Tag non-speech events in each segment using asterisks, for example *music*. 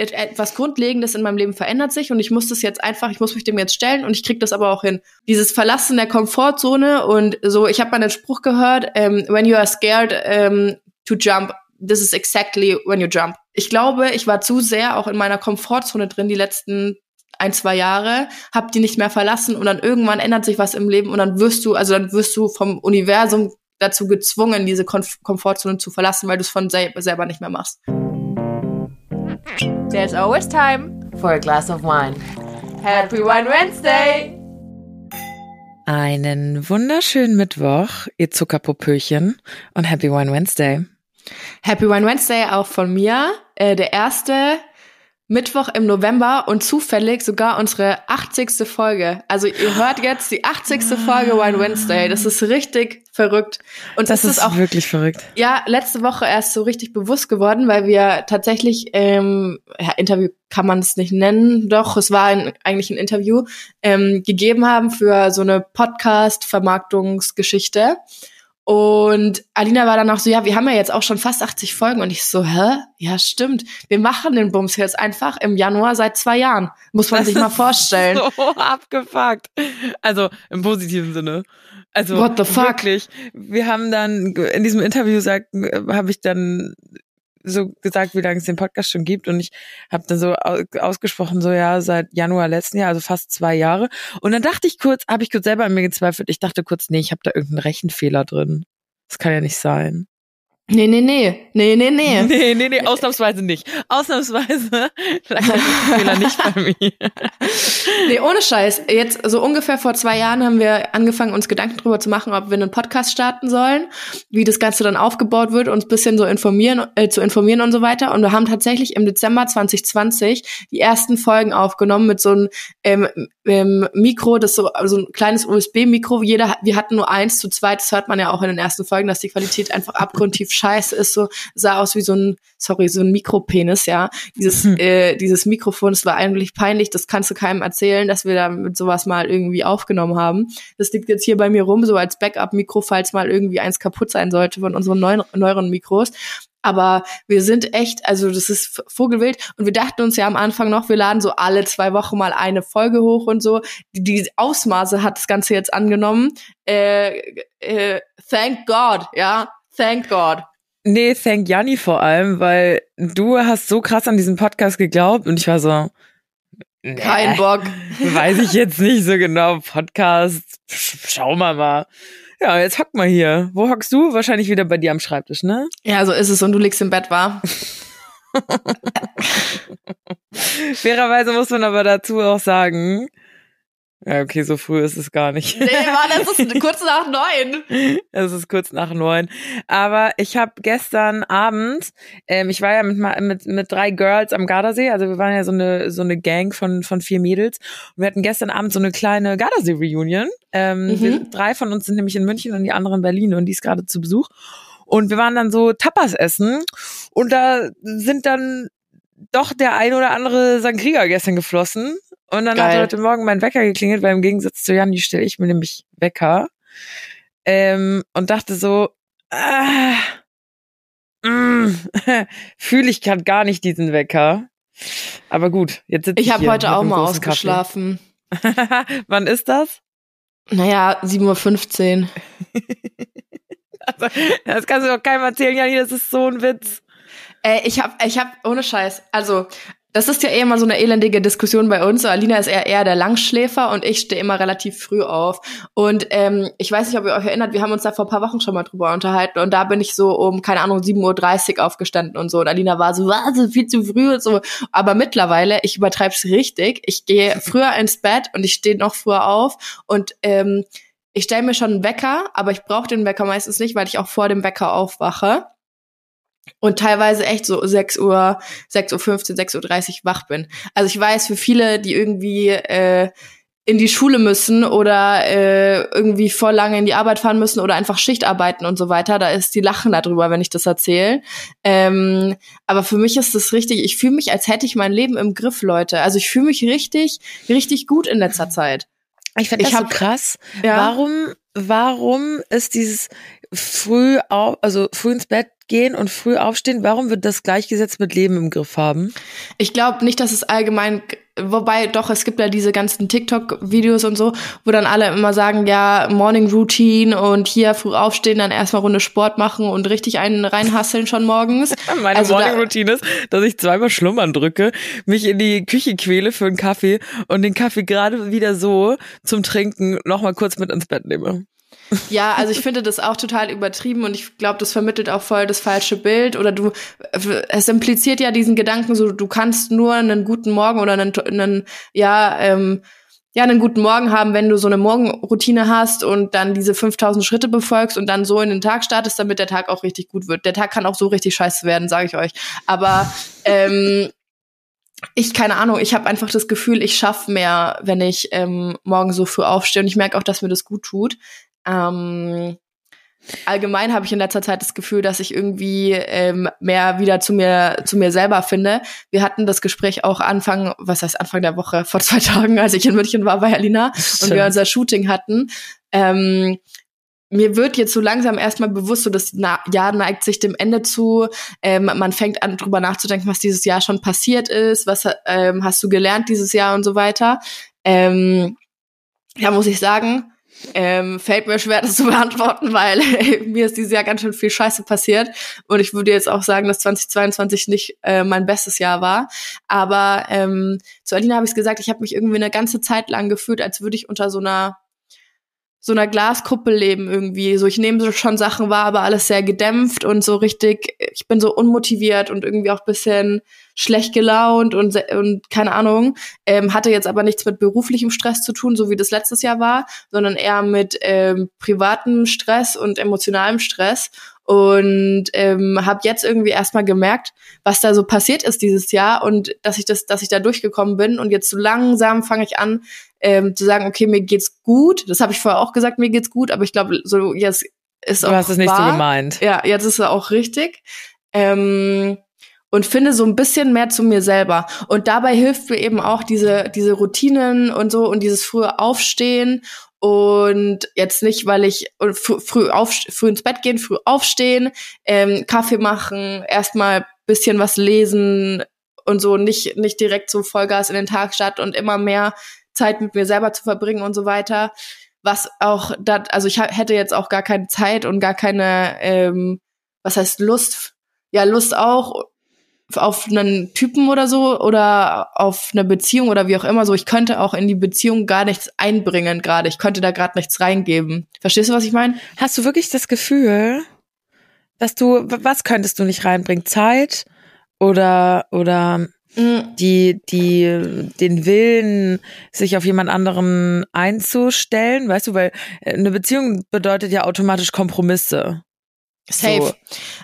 etwas Grundlegendes in meinem Leben verändert sich und ich muss das jetzt einfach, ich muss mich dem jetzt stellen und ich krieg das aber auch hin. Dieses Verlassen der Komfortzone und so, ich habe mal den Spruch gehört, um, ähm, when you are scared um, to jump, this is exactly when you jump. Ich glaube, ich war zu sehr auch in meiner Komfortzone drin die letzten ein, zwei Jahre, hab die nicht mehr verlassen und dann irgendwann ändert sich was im Leben und dann wirst du, also dann wirst du vom Universum dazu gezwungen, diese Komf Komfortzone zu verlassen, weil du es von sel selber nicht mehr machst. There's always time for a glass of wine. Happy Wine Wednesday! Einen wunderschönen Mittwoch, ihr Zuckerpopöchen und Happy Wine Wednesday. Happy Wine Wednesday auch von mir. Äh, der erste Mittwoch im November und zufällig sogar unsere 80. Folge. Also ihr hört jetzt die 80. Folge Wine Wednesday. Das ist richtig verrückt. Und das, das ist, ist auch wirklich verrückt. Ja, letzte Woche erst so richtig bewusst geworden, weil wir tatsächlich, ähm, ja, Interview kann man es nicht nennen, doch, es war ein, eigentlich ein Interview, ähm, gegeben haben für so eine Podcast-Vermarktungsgeschichte. Und Alina war dann auch so, ja, wir haben ja jetzt auch schon fast 80 Folgen. Und ich so, hä? Ja, stimmt. Wir machen den Bums jetzt einfach im Januar seit zwei Jahren. Muss man das sich mal vorstellen. So abgefuckt. Also im positiven Sinne. Also What the fuck? wirklich. Wir haben dann in diesem Interview habe ich dann so gesagt, wie lange es den Podcast schon gibt und ich habe dann so ausgesprochen, so ja, seit Januar letzten Jahr, also fast zwei Jahre. Und dann dachte ich kurz, habe ich kurz selber an mir gezweifelt, ich dachte kurz, nee, ich habe da irgendeinen Rechenfehler drin. Das kann ja nicht sein. Nee, nee, nee. Nee, nee, nee. *laughs* Nee, nee, nee, ausnahmsweise nicht. Ausnahmsweise *laughs* lag der Fehler nicht bei mir. *laughs* Nee, ohne Scheiß. Jetzt, so ungefähr vor zwei Jahren haben wir angefangen, uns Gedanken darüber zu machen, ob wir einen Podcast starten sollen, wie das Ganze dann aufgebaut wird, uns bisschen so informieren, äh, zu informieren und so weiter. Und wir haben tatsächlich im Dezember 2020 die ersten Folgen aufgenommen mit so einem ähm, ähm, Mikro, das so, so ein kleines USB-Mikro. Jeder, wir hatten nur eins zu zweit. Das hört man ja auch in den ersten Folgen, dass die Qualität einfach abgrundtief scheiße ist, so sah aus wie so ein, sorry, so ein Mikropenis, ja. Dieses, hm. äh, dieses Mikrofon, das war eigentlich peinlich, das kannst du keinem erzählen, dass wir da mit sowas mal irgendwie aufgenommen haben. Das liegt jetzt hier bei mir rum, so als Backup-Mikro, falls mal irgendwie eins kaputt sein sollte von unseren neuen, neueren Mikros. Aber wir sind echt, also das ist Vogelwild. Und wir dachten uns ja am Anfang noch, wir laden so alle zwei Wochen mal eine Folge hoch und so. Die, die Ausmaße hat das Ganze jetzt angenommen. Äh, äh, thank God, ja. Thank God. Nee, thank Janni vor allem, weil du hast so krass an diesen Podcast geglaubt und ich war so, nee, kein Bock. *laughs* Weiß ich jetzt nicht so genau. Podcast, schau mal mal. Ja, jetzt hock mal hier. Wo hockst du? Wahrscheinlich wieder bei dir am Schreibtisch, ne? Ja, so ist es und du liegst im Bett, war. *laughs* *laughs* Fairerweise muss man aber dazu auch sagen, ja, okay, so früh ist es gar nicht. Nee, Mann, das *laughs* ist kurz nach neun. Es ist kurz nach neun. Aber ich habe gestern Abend, ähm, ich war ja mit, mit, mit drei Girls am Gardasee, also wir waren ja so eine, so eine Gang von, von vier Mädels. Und wir hatten gestern Abend so eine kleine Gardasee-Reunion. Ähm, mhm. wir, drei von uns sind nämlich in München und die andere in Berlin und die ist gerade zu Besuch. Und wir waren dann so Tapas essen und da sind dann doch der ein oder andere Sangria gestern geflossen. Und dann Geil. hat heute Morgen mein Wecker geklingelt, weil im Gegensatz zu Jan, die stelle ich mir nämlich Wecker. Ähm, und dachte so, ah, mm, *laughs* fühle ich gerade gar nicht diesen Wecker. Aber gut, jetzt sitze ich Ich habe heute auch mal ausgeschlafen. *laughs* Wann ist das? Naja, 7.15 Uhr. *laughs* also, das kannst du doch keinem erzählen, Jani, das ist so ein Witz. Äh, ich hab, ich hab, ohne Scheiß, also das ist ja eh immer so eine elendige Diskussion bei uns. Alina ist eher, eher der Langschläfer und ich stehe immer relativ früh auf. Und ähm, ich weiß nicht, ob ihr euch erinnert, wir haben uns da vor ein paar Wochen schon mal drüber unterhalten und da bin ich so um, keine Ahnung, 7.30 Uhr aufgestanden und so. Und Alina war so, was, viel zu früh und so. Aber mittlerweile, ich übertreib's richtig, ich gehe *laughs* früher ins Bett und ich stehe noch früher auf und ähm, ich stelle mir schon einen Wecker, aber ich brauche den Wecker meistens nicht, weil ich auch vor dem Wecker aufwache und teilweise echt so 6 Uhr, 6 Uhr 15, 6 Uhr 30 wach bin. Also ich weiß, für viele, die irgendwie äh, in die Schule müssen oder äh, irgendwie voll lange in die Arbeit fahren müssen oder einfach Schicht arbeiten und so weiter, da ist die Lachen darüber, wenn ich das erzähle. Ähm, aber für mich ist das richtig, ich fühle mich, als hätte ich mein Leben im Griff, Leute. Also ich fühle mich richtig, richtig gut in letzter Zeit. Ich finde das hab, so krass. Ja. Warum, warum ist dieses früh auf, also früh ins Bett gehen und früh aufstehen, warum wird das gleichgesetzt mit Leben im Griff haben? Ich glaube nicht, dass es allgemein, wobei doch, es gibt ja diese ganzen TikTok-Videos und so, wo dann alle immer sagen, ja, Morning Routine und hier früh aufstehen, dann erstmal Runde Sport machen und richtig einen reinhasseln schon morgens. *laughs* Meine Also da- Morning Routine ist, dass ich zweimal schlummern drücke, mich in die Küche quäle für einen Kaffee und den Kaffee gerade wieder so zum Trinken nochmal kurz mit ins Bett nehme. Ja, also ich finde das auch total übertrieben und ich glaube, das vermittelt auch voll das falsche Bild oder du, es impliziert ja diesen Gedanken so, du kannst nur einen guten Morgen oder einen, einen ja, ähm, ja, einen guten Morgen haben, wenn du so eine Morgenroutine hast und dann diese 5000 Schritte befolgst und dann so in den Tag startest, damit der Tag auch richtig gut wird. Der Tag kann auch so richtig scheiße werden, sage ich euch. Aber ähm, ich, keine Ahnung, ich habe einfach das Gefühl, ich schaffe mehr, wenn ich ähm, morgen so früh aufstehe und ich merke auch, dass mir das gut tut. Ähm, allgemein habe ich in letzter Zeit das Gefühl, dass ich irgendwie ähm, mehr wieder zu mir zu mir selber finde. Wir hatten das Gespräch auch Anfang, was heißt Anfang der Woche, vor zwei *laughs* Tagen, als ich in München war bei Alina und wir unser Shooting hatten. Ähm, mir wird jetzt so langsam erstmal bewusst, so das Jahr neigt sich dem Ende zu. Ähm, man fängt an, drüber nachzudenken, was dieses Jahr schon passiert ist, was ähm, hast du gelernt dieses Jahr und so weiter. Ähm, ja, muss ich sagen, ähm, fällt mir schwer, das zu beantworten, weil *laughs* mir ist dieses Jahr ganz schön viel Scheiße passiert. Und ich würde jetzt auch sagen, dass 2022 nicht äh, mein bestes Jahr war. Aber ähm, zu Alina habe ich gesagt, ich habe mich irgendwie eine ganze Zeit lang gefühlt, als würde ich unter so einer so einer Glaskuppel leben irgendwie. So, ich nehme schon Sachen wahr, aber alles sehr gedämpft und so richtig, ich bin so unmotiviert und irgendwie auch bisschen schlecht gelaunt und, und keine Ahnung. Ähm, hatte jetzt aber nichts mit beruflichem Stress zu tun, so wie das letztes Jahr war, sondern eher mit ähm, privatem Stress und emotionalem Stress. Und ähm, habe jetzt irgendwie erstmal gemerkt, was da so passiert ist dieses Jahr und dass ich das, dass ich da durchgekommen bin. Und jetzt so langsam fange ich an, ähm, zu sagen, okay, mir geht's gut. Das habe ich vorher auch gesagt, mir geht's gut, aber ich glaube, so jetzt ist Du auch hast es nicht so gemeint. Ja, jetzt ist er auch richtig. Ähm, und finde so ein bisschen mehr zu mir selber. Und dabei hilft mir eben auch diese, diese Routinen und so und dieses frühe Aufstehen und jetzt nicht, weil ich und früh, auf, früh ins Bett gehen, früh aufstehen, ähm, Kaffee machen, erstmal bisschen was lesen und so nicht, nicht direkt so Vollgas in den Tag starten und immer mehr Zeit mit mir selber zu verbringen und so weiter. Was auch, dat, also ich hätte jetzt auch gar keine Zeit und gar keine, ähm, was heißt Lust? Ja, Lust auch auf einen Typen oder so oder auf eine Beziehung oder wie auch immer so. Ich könnte auch in die Beziehung gar nichts einbringen gerade. Ich könnte da gerade nichts reingeben. Verstehst du, was ich meine? Hast du wirklich das Gefühl, dass du, was könntest du nicht reinbringen? Zeit oder, oder die, die, den Willen, sich auf jemand anderen einzustellen, weißt du, weil äh, eine Beziehung bedeutet ja automatisch Kompromisse. Safe. So.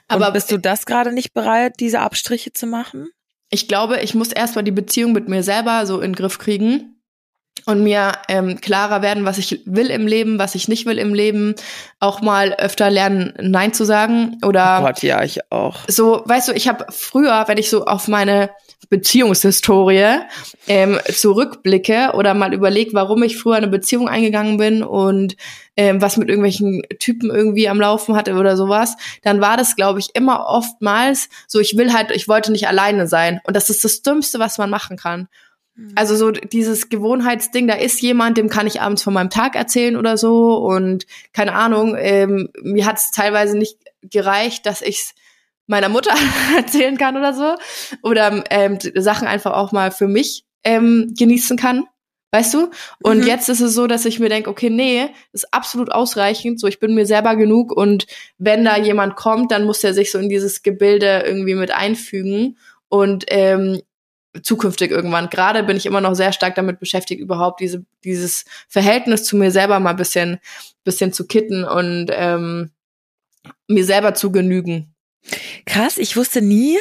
Aber bist du das gerade nicht bereit, diese Abstriche zu machen? ich glaube, ich muss erstmal die Beziehung mit mir selber so in den Griff kriegen und mir ähm, klarer werden, was ich will im Leben, was ich nicht will im Leben. Auch mal öfter lernen, Nein zu sagen oder Oh Gott, ja, ich auch. so, weißt du, ich habe früher, wenn ich so auf meine Beziehungshistorie ähm, zurückblicke oder mal überlege, warum ich früher eine Beziehung eingegangen bin und ähm, was mit irgendwelchen Typen irgendwie am Laufen hatte oder sowas, dann war das, glaube ich, immer oftmals so, ich will halt, ich wollte nicht alleine sein. Und das ist das Dümmste, was man machen kann. Also so dieses Gewohnheitsding, da ist jemand, dem kann ich abends von meinem Tag erzählen oder so. Und keine Ahnung, ähm, mir hat es teilweise nicht gereicht, dass ich's meiner Mutter *laughs* erzählen kann oder so. Oder ähm, Sachen einfach auch mal für mich ähm, genießen kann, weißt du? Und Mhm. jetzt ist es so, dass ich mir denke, okay, nee, ist absolut ausreichend, so ich bin mir selber genug. Und wenn da jemand kommt, dann muss er sich so in dieses Gebilde irgendwie mit einfügen. Und ähm, zukünftig irgendwann. Gerade bin ich immer noch sehr stark damit beschäftigt, überhaupt diese, dieses Verhältnis zu mir selber mal ein bisschen, bisschen zu kitten und ähm, mir selber zu genügen. Krass, ich wusste nie,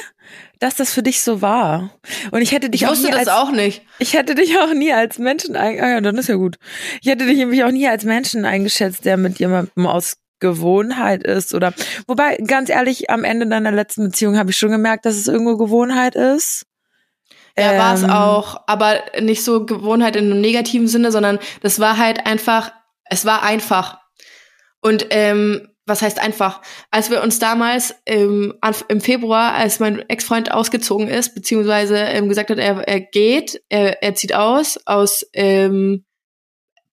dass das für dich so war. Und ich hätte dich Ich auch wusste nie das als, auch nicht. Ich hätte dich auch nie als Menschen ah ja, dann ist ja gut. Ich hätte dich nämlich auch nie als Menschen eingeschätzt, der mit jemandem aus Gewohnheit ist oder wobei ganz ehrlich am Ende deiner letzten Beziehung habe ich schon gemerkt, dass es irgendwo Gewohnheit ist. Ja, war es Ähm, auch, aber nicht so Gewohnheit in einem negativen Sinne, sondern das war halt einfach, es war einfach. Und ähm, was heißt einfach, als wir uns damals ähm, im Februar, als mein Ex-Freund ausgezogen ist, beziehungsweise ähm, gesagt hat, er, er geht, er, er zieht aus, aus ähm,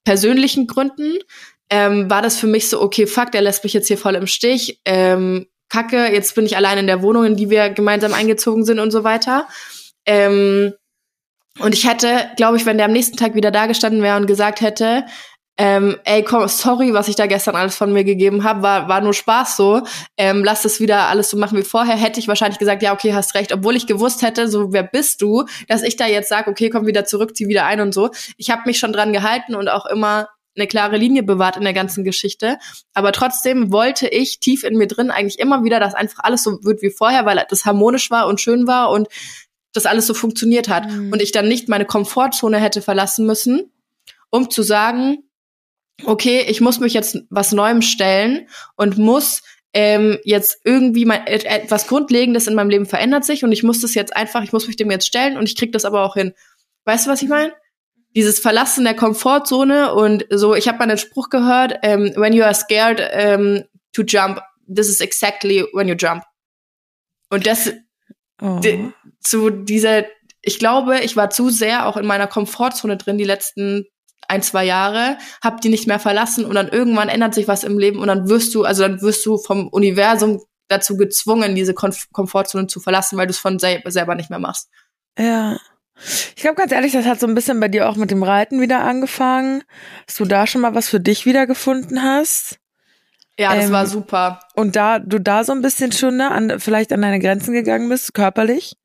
persönlichen Gründen, ähm, war das für mich so, okay, fuck, der lässt mich jetzt hier voll im Stich, ähm, kacke, jetzt bin ich allein in der Wohnung, in die wir gemeinsam eingezogen sind und so weiter. Ähm, und ich hätte, glaube ich, wenn der am nächsten Tag wieder da gestanden wäre und gesagt hätte, ähm, ey, komm, sorry, was ich da gestern alles von mir gegeben habe, war, war nur Spaß so. Ähm, lass das wieder alles so machen wie vorher. Hätte ich wahrscheinlich gesagt, ja, okay, hast recht, obwohl ich gewusst hätte, so wer bist du, dass ich da jetzt sage, okay, komm wieder zurück, zieh wieder ein und so. Ich habe mich schon dran gehalten und auch immer eine klare Linie bewahrt in der ganzen Geschichte. Aber trotzdem wollte ich tief in mir drin eigentlich immer wieder, dass einfach alles so wird wie vorher, weil das harmonisch war und schön war und das alles so funktioniert hat. Mhm. Und ich dann nicht meine Komfortzone hätte verlassen müssen, um zu sagen, okay, ich muss mich jetzt was Neuem stellen und muss ähm, jetzt irgendwie mein, etwas Grundlegendes in meinem Leben verändert sich und ich muss das jetzt einfach, ich muss mich dem jetzt stellen und ich krieg das aber auch hin. Weißt du, was ich meine? Dieses Verlassen der Komfortzone und so, ich habe mal einen Spruch gehört, ähm, when you are scared um, to jump, this is exactly when you jump. Und das oh. zu dieser, ich glaube, ich war zu sehr auch in meiner Komfortzone drin die letzten ein, zwei Jahre, hab die nicht mehr verlassen und dann irgendwann ändert sich was im Leben und dann wirst du, also dann wirst du vom Universum dazu gezwungen, diese Konf Komfortzone zu verlassen, weil du es von sel selber nicht mehr machst. Ja. Ich glaube ganz ehrlich, das hat so ein bisschen bei dir auch mit dem Reiten wieder angefangen, dass du da schon mal was für dich wiedergefunden hast. Ja, das ähm, war super. Und da du da so ein bisschen schon ne, an, vielleicht an deine Grenzen gegangen bist, körperlich.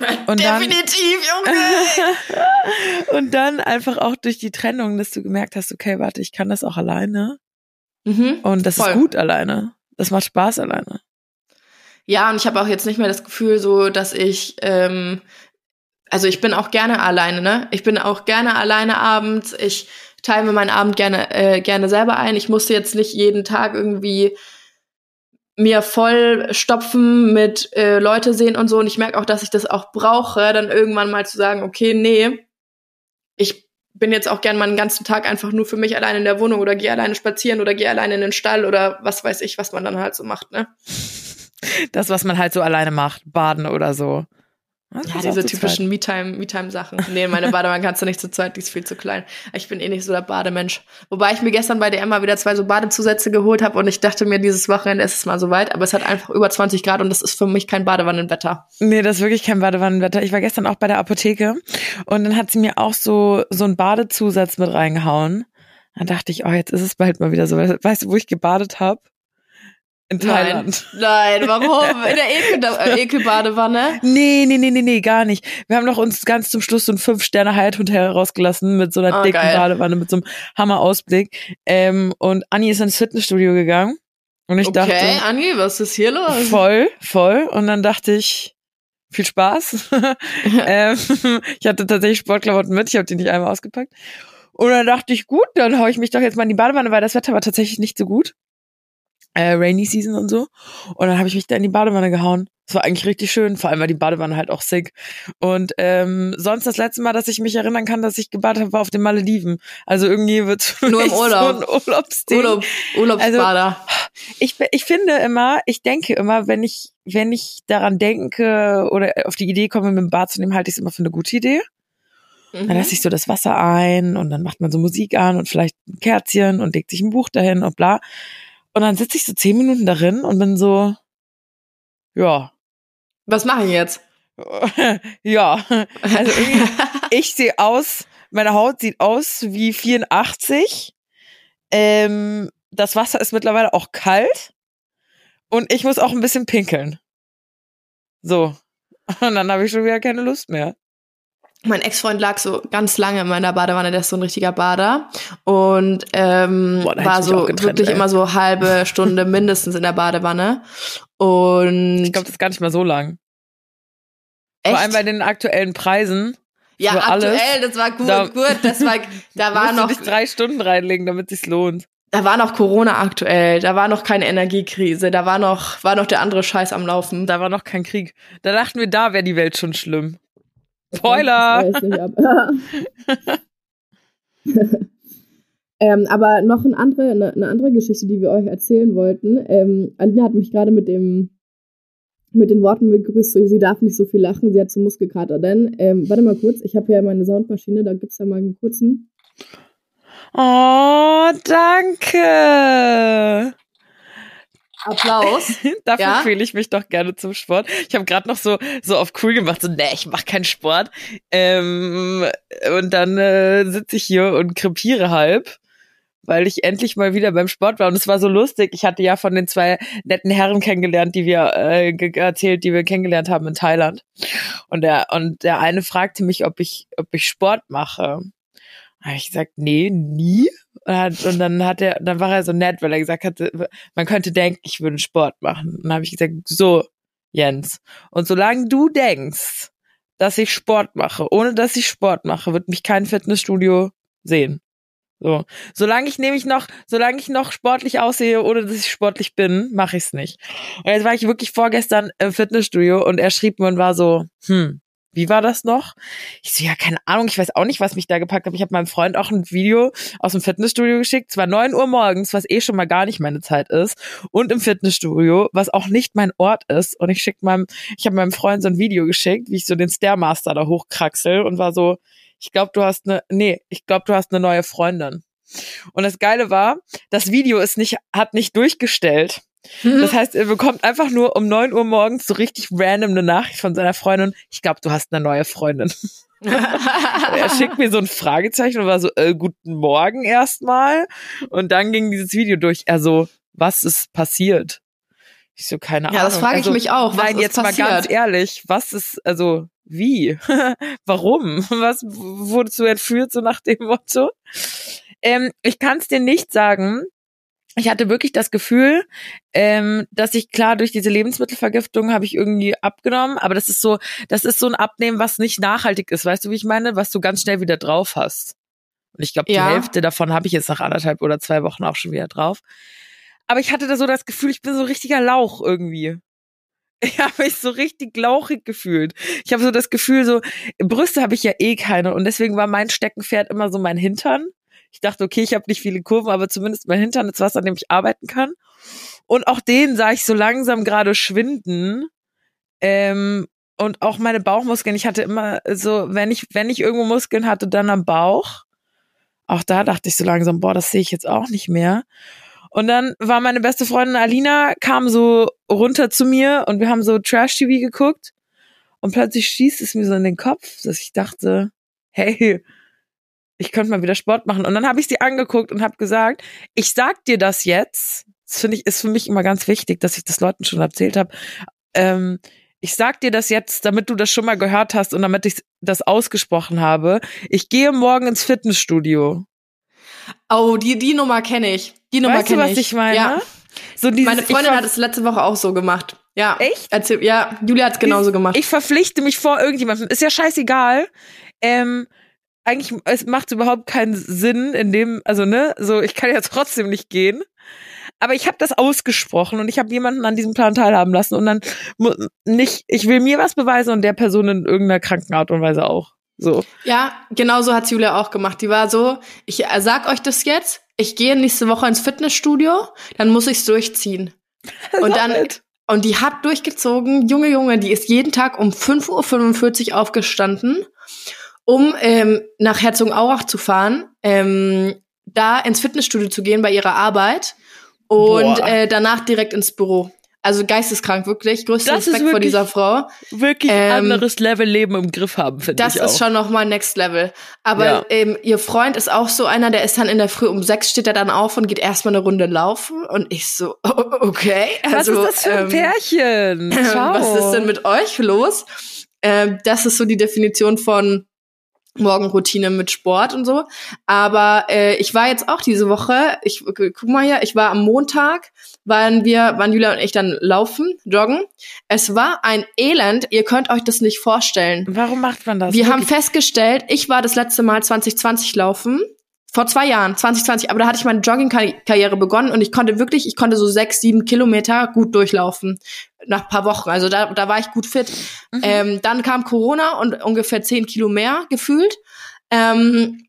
*laughs* Und Definitiv, dann, Junge! *laughs* und dann einfach auch durch die Trennung, dass du gemerkt hast, okay, warte, ich kann das auch alleine. Mhm, und das voll. ist gut alleine. Das macht Spaß alleine. Ja, und ich habe auch jetzt nicht mehr das Gefühl, so, dass ich, ähm, also ich bin auch gerne alleine, ne? Ich bin auch gerne alleine abends. Ich teile mir meinen Abend gerne, äh, gerne selber ein. Ich musste jetzt nicht jeden Tag irgendwie mir voll stopfen mit äh, Leute sehen und so. Und ich merke auch, dass ich das auch brauche, dann irgendwann mal zu sagen, okay, nee, ich bin jetzt auch gern mal einen ganzen Tag einfach nur für mich allein in der Wohnung oder gehe alleine spazieren oder gehe alleine in den Stall oder was weiß ich, was man dann halt so macht, ne? Das, was man halt so alleine macht, baden oder so. Was ja, diese typischen Me-Time-Sachen. Me nee, meine Badewanne kannst du nicht zu zweit, die ist viel zu klein. Ich bin eh nicht so der Bademensch. Wobei ich mir gestern bei der Emma wieder zwei so Badezusätze geholt habe und ich dachte mir, dieses Wochenende ist es mal soweit, aber es hat einfach über 20 Grad und das ist für mich kein Badewannenwetter. Nee, das ist wirklich kein Badewannenwetter. Ich war gestern auch bei der Apotheke und dann hat sie mir auch so, so einen Badezusatz mit reingehauen. Dann dachte ich, oh, jetzt ist es bald mal wieder so. Weißt du, wo ich gebadet habe? In Thailand. Nein, nein warum? In der Ekel *laughs* äh, Ekelbadewanne? Nee, nee, nee, nee, nee, gar nicht. Wir haben doch uns ganz zum Schluss so ein Fünf-Sterne-Hyatt-Hotel rausgelassen mit so einer oh, dicken geil. Badewanne, mit so einem Hammer-Ausblick. Ähm, und Anni ist ins Fitnessstudio gegangen. Und ich okay, dachte. Okay, Anni, was ist hier los? Voll, voll. Und dann dachte ich, viel Spaß. *laughs* ähm, ich hatte tatsächlich Sportklamotten mit, ich habe die nicht einmal ausgepackt. Und dann dachte ich, gut, dann hau ich mich doch jetzt mal in die Badewanne, weil das Wetter war tatsächlich nicht so gut äh, Rainy Season und so. Und dann habe ich mich da in die Badewanne gehauen. Das war eigentlich richtig schön, vor allem war die Badewanne halt auch sick. Und ähm, sonst das letzte Mal, dass ich mich erinnern kann, dass ich gebadet habe, war auf den Malediven. Also irgendwie wird nur im *laughs* Urlaub. so ein Urlaubsding. Urlaub, Urlaubsbader. Also, ich, ich finde immer, ich denke immer, wenn ich wenn ich daran denke oder auf die Idee komme, mit dem Bad zu nehmen, halte ich es immer für eine gute Idee. Mhm. Dann lasse ich so das Wasser ein und dann macht man so Musik an und vielleicht ein Kerzchen und legt sich ein Buch dahin und bla. Und dann sitze ich so zehn Minuten darin und bin so, ja. Was mache ich jetzt? *laughs* ja, also *laughs* ich sehe aus, meine Haut sieht aus wie 84. Ähm, das Wasser ist mittlerweile auch kalt und ich muss auch ein bisschen pinkeln. So. Und dann habe ich schon wieder keine Lust mehr mein Ex-Freund lag so ganz lange in meiner Badewanne, der ist so ein richtiger Bader und ähm, Boah, war so getrennt, wirklich ey. immer so halbe Stunde mindestens in der Badewanne und ich glaube, das ist gar nicht mal so lang. Echt? Vor allem bei den aktuellen Preisen. Ja, aktuell, alles, das war gut, da, gut, das war, da *laughs* war noch. Du dich drei Stunden reinlegen, damit sich's lohnt. Da war noch Corona aktuell, da war noch keine Energiekrise, da war noch, war noch der andere Scheiß am Laufen. Da war noch kein Krieg. Da dachten wir, da wäre die Welt schon schlimm. Spoiler! *laughs* Ähm, aber noch eine andere, eine, eine, andere Geschichte, die wir euch erzählen wollten. Ähm, Alina hat mich gerade mit dem mit den Worten begrüßt, so, sie darf nicht so viel lachen, sie hat so Muskelkater. Denn, ähm, warte mal kurz, ich habe ja meine Soundmaschine, da gibt's ja mal einen kurzen. Oh, danke. Applaus. *laughs* Dafür ja? fühle ich mich doch gerne zum Sport. Ich habe gerade noch so so auf cool gemacht, so nee, ich mache keinen Sport. Ähm, und dann äh, sitze ich hier und krepiere halb, weil ich endlich mal wieder beim Sport war. Und es war so lustig. Ich hatte ja von den zwei netten Herren kennengelernt, die wir äh, erzählt, die wir kennengelernt haben in Thailand. Und der und der eine fragte mich, ob ich ob ich Sport mache. Habe ich gesagt, nee, nie. Und dann hat er, dann war er so nett, weil er gesagt hatte, man könnte denken, ich würde Sport machen. Und dann habe ich gesagt, so, Jens. Und solange du denkst, dass ich Sport mache, ohne dass ich Sport mache, wird mich kein Fitnessstudio sehen. So, solange ich nämlich noch, solange ich noch sportlich aussehe, ohne dass ich sportlich bin, mache ich es nicht. Und jetzt war ich wirklich vorgestern im Fitnessstudio und er schrieb mir und war so, hm, wie war das noch? Ich so, ja, keine Ahnung, ich weiß auch nicht, was mich da gepackt hat. Ich habe meinem Freund auch ein Video aus dem Fitnessstudio geschickt. Es war neun Uhr morgens, was eh schon mal gar nicht meine Zeit ist. Und im Fitnessstudio, was auch nicht mein Ort ist. Und ich schick meinem, ich habe meinem Freund so ein Video geschickt, wie ich so den Stairmaster da hochkraxel und war so, ich glaube, du hast eine, nee, ich glaube, du hast eine neue Freundin. Und das Geile war, das Video ist nicht, hat nicht durchgestellt. Mhm. Das heißt, er bekommt einfach nur um neun Uhr morgens so richtig random eine Nachricht von seiner Freundin. Ich glaube, du hast eine neue Freundin. *laughs* er schickt mir so ein Fragezeichen und war so, äh, guten Morgen erstmal. Und dann ging dieses Video durch. Er so, was ist passiert? Ich so, keine Ahnung. Ja, das frage ich also, mich auch. Was nein, jetzt passiert? mal ganz ehrlich, was ist, also, wie? *laughs* Warum? Was wurdest du entführt, so nach dem Motto? Ähm, ich kann es dir nicht sagen, ich hatte wirklich das Gefühl, ähm, dass ich klar durch diese Lebensmittelvergiftung habe ich irgendwie abgenommen, aber das ist so, das ist so ein Abnehmen, was nicht nachhaltig ist, weißt du, wie ich meine, was du ganz schnell wieder drauf hast. Und ich glaube, die ja. Hälfte davon habe ich jetzt nach anderthalb oder zwei Wochen auch schon wieder drauf. Aber ich hatte da so das Gefühl, ich bin so ein richtiger Lauch irgendwie. *laughs* Ich habe mich so richtig lauchig gefühlt. Ich habe so das Gefühl, so Brüste habe ich ja eh keine und deswegen war mein Steckenpferd immer so mein Hintern. Ich dachte, okay, ich habe nicht viele Kurven, aber zumindest mein Hintern ist was, an dem ich arbeiten kann. Und auch den sah ich so langsam gerade schwinden. Ähm, und auch meine Bauchmuskeln. Ich hatte immer so, wenn ich, wenn ich irgendwo Muskeln hatte, dann am Bauch. Auch da dachte ich so langsam, boah, das sehe ich jetzt auch nicht mehr. Und dann war meine beste Freundin Alina, kam so runter zu mir und wir haben so Trash-TV geguckt. Und plötzlich schießt es mir so in den Kopf, dass ich dachte, hey, ich könnte mal wieder Sport machen. Und dann habe ich sie angeguckt und habe gesagt, ich sag dir das jetzt. Das finde ich, ist für mich immer ganz wichtig, dass ich das Leuten schon erzählt habe. Ähm, ich sag dir das jetzt, damit du das schon mal gehört hast und damit ich das ausgesprochen habe. Ich gehe morgen ins Fitnessstudio. Oh, die, die Nummer kenne ich. Die Nummer kenne ich. Weißt du, was ich meine? Ja. So dieses, Meine Freundin hat es letzte Woche auch so gemacht. Ja. Echt? Erzähl, ja, Julia hat es genauso gemacht. Ich verpflichte mich vor irgendjemandem. Ist ja scheißegal. Ähm, eigentlich es macht überhaupt keinen Sinn in dem, also ne, so ich kann ja *laughs* trotzdem nicht gehen. Aber ich habe das ausgesprochen und ich habe jemanden an diesem Plan teilhaben lassen und dann nicht, ich will mir was beweisen und der Person in irgendeiner kranken Art und Weise auch. So. Ja, genau so hat Julia auch gemacht. Die war so, ich sag euch das jetzt, ich gehe nächste Woche ins Fitnessstudio, dann muss ich's durchziehen. *laughs* Und dann, und die hat durchgezogen, Junge, Junge, die ist jeden Tag um 5.45 Uhr aufgestanden um ähm, nach Herzogenaurach zu fahren, ähm, da ins Fitnessstudio zu gehen bei ihrer Arbeit und äh, danach direkt ins Büro. Also geisteskrank, wirklich. Größter Respekt wirklich, vor dieser Frau. Wirklich ähm, anderes Level Leben im Griff haben, finde ich. Das ist schon nochmal Next Level. Aber ja. ähm, ihr Freund ist auch so einer, der ist dann in der Früh um sechs, steht er dann auf und geht erstmal eine Runde laufen. Und ich so, *laughs* okay. Also, was ist das für ein ähm, Pärchen? Ciao. *laughs* was ist denn mit euch los? Ähm, das ist so die Definition von Morgenroutine mit Sport und so. Aber äh, ich war jetzt auch diese Woche, ich guck mal hier, ich war am Montag, waren wir, waren Julia und ich dann laufen, joggen. Es war ein Elend, ihr könnt euch das nicht vorstellen. Warum macht man das? Wir wirklich? haben festgestellt, ich war das letzte Mal 2020 laufen. Vor zwei Jahren, 2020, aber da hatte ich meine Jogging-Karriere begonnen und ich konnte wirklich, ich konnte so sechs, sieben Kilometer gut durchlaufen nach paar Wochen. Also da, da war ich gut fit. Mhm. Ähm, dann kam Corona und ungefähr zehn Kilo mehr gefühlt. Ähm,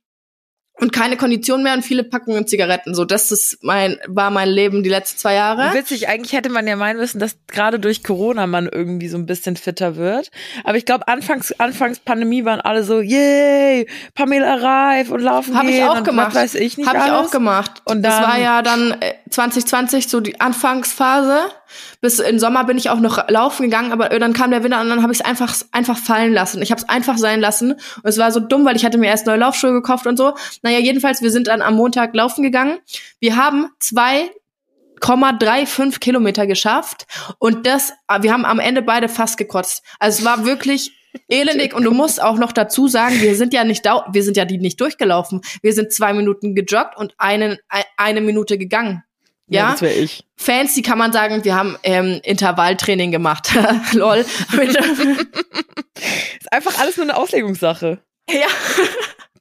und keine Kondition mehr und viele Packungen Zigaretten. So, das ist mein, war mein Leben die letzten zwei Jahre. Witzig, eigentlich hätte man ja meinen müssen, dass gerade durch Corona man irgendwie so ein bisschen fitter wird. Aber ich glaube, anfangs, anfangs Pandemie waren alle so, yay, Pamela Reif und laufen Habe ich gehen auch gemacht. Was weiß ich nicht Habe ich auch gemacht. Und das dann- war ja dann äh, 2020 so die Anfangsphase. Bis im Sommer bin ich auch noch laufen gegangen, aber dann kam der Winter und dann habe ich es einfach einfach fallen lassen. Ich habe es einfach sein lassen und es war so dumm, weil ich hatte mir erst neue Laufschuhe gekauft und so. Naja, jedenfalls, wir sind dann am Montag laufen gegangen. Wir haben zwei 0,35 Kilometer geschafft und das, wir haben am Ende beide fast gekotzt. Also es war wirklich elendig und du musst auch noch dazu sagen, wir sind ja nicht wir sind ja die nicht durchgelaufen. Wir sind zwei Minuten gejoggt und eine, eine Minute gegangen. Ja, Ja, das wäre ich. fancy kann man sagen, wir haben ähm, Intervalltraining gemacht. *laughs* Lol. *laughs* Ist einfach alles nur eine Auslegungssache. ja,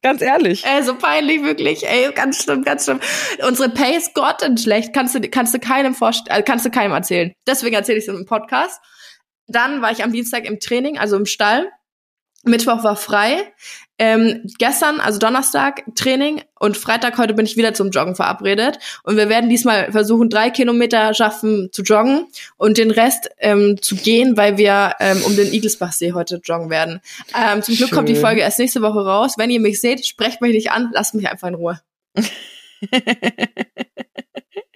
Ganz ehrlich. ey, so peinlich, wirklich. Ey, ganz schlimm, ganz schlimm. Unsere Pace grottenschlecht. Kannst du, kannst du keinem vorstellen, äh, kannst du keinem erzählen. Deswegen erzähle ich es im Podcast. Dann war ich am Dienstag im Training, also im Stall. Mittwoch war frei. Ähm, gestern, also Donnerstag, Training und Freitag heute bin ich wieder zum Joggen verabredet. Und wir werden diesmal versuchen, drei Kilometer schaffen zu joggen und den Rest ähm, zu gehen, weil wir ähm, um den Igelsbachsee heute joggen werden. Ähm, zum Glück kommt die Schön. Folge erst nächste Woche raus. Wenn ihr mich seht, sprecht mich nicht an, lasst mich einfach in Ruhe. *laughs*